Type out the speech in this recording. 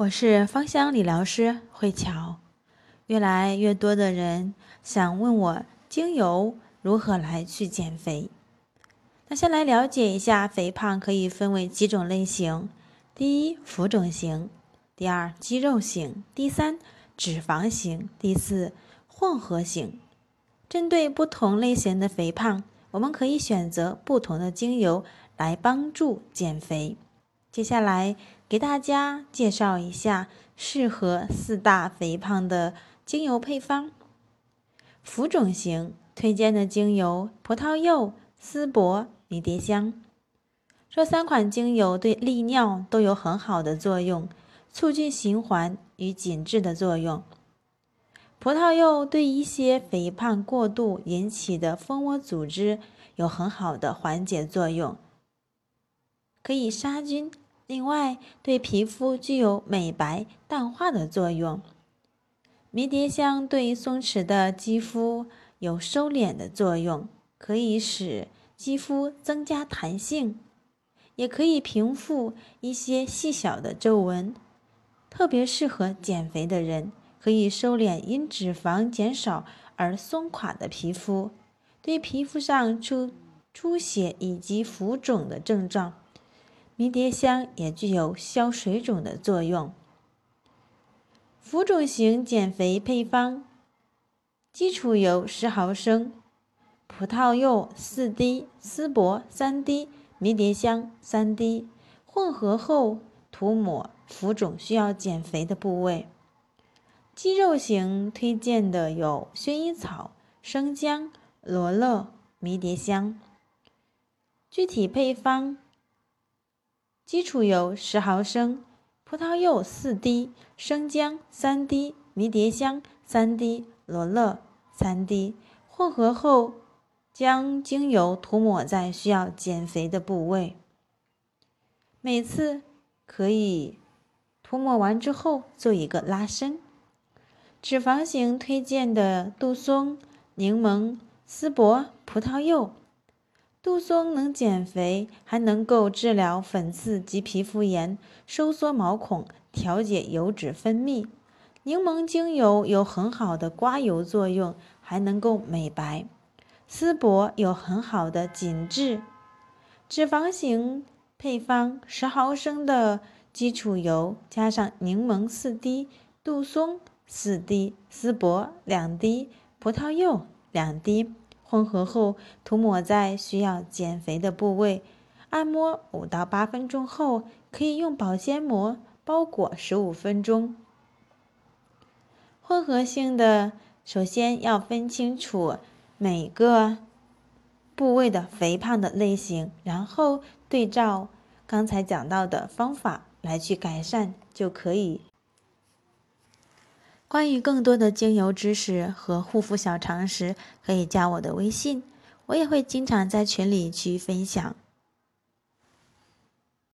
我是芳香理疗师慧乔，越来越多的人想问我精油如何来去减肥。那先来了解一下肥胖可以分为几种类型：第一，浮肿型；第二，肌肉型；第三，脂肪型；第四，混合型。针对不同类型的肥胖，我们可以选择不同的精油来帮助减肥。接下来给大家介绍一下适合四大肥胖的精油配方。浮肿型推荐的精油：葡萄柚、丝柏、迷迭香。这三款精油对利尿都有很好的作用，促进循环与紧致的作用。葡萄柚对一些肥胖过度引起的蜂窝组织有很好的缓解作用，可以杀菌。另外，对皮肤具有美白、淡化的作用。迷迭香对松弛的肌肤有收敛的作用，可以使肌肤增加弹性，也可以平复一些细小的皱纹，特别适合减肥的人，可以收敛因脂肪减少而松垮的皮肤，对皮肤上出出血以及浮肿的症状。迷迭香也具有消水肿的作用。浮肿型减肥配方：基础油十毫升，葡萄柚四滴，丝柏三滴，迷迭香三滴，混合后涂抹浮肿需要减肥的部位。肌肉型推荐的有薰衣草、生姜、罗勒、迷迭香。具体配方。基础油十毫升，葡萄柚四滴，生姜三滴，迷迭香三滴，罗勒三滴。混合后，将精油涂抹在需要减肥的部位。每次可以涂抹完之后做一个拉伸。脂肪型推荐的杜松、柠檬、丝柏、葡萄柚。杜松能减肥，还能够治疗粉刺及皮肤炎，收缩毛孔，调节油脂分泌。柠檬精油有很好的刮油作用，还能够美白。丝柏有很好的紧致。脂肪型配方：十毫升的基础油，加上柠檬四滴，杜松四滴，丝柏两滴，葡萄柚两滴。混合后涂抹在需要减肥的部位，按摩五到八分钟后，可以用保鲜膜包裹十五分钟。混合性的，首先要分清楚每个部位的肥胖的类型，然后对照刚才讲到的方法来去改善就可以。关于更多的精油知识和护肤小常识，可以加我的微信，我也会经常在群里去分享。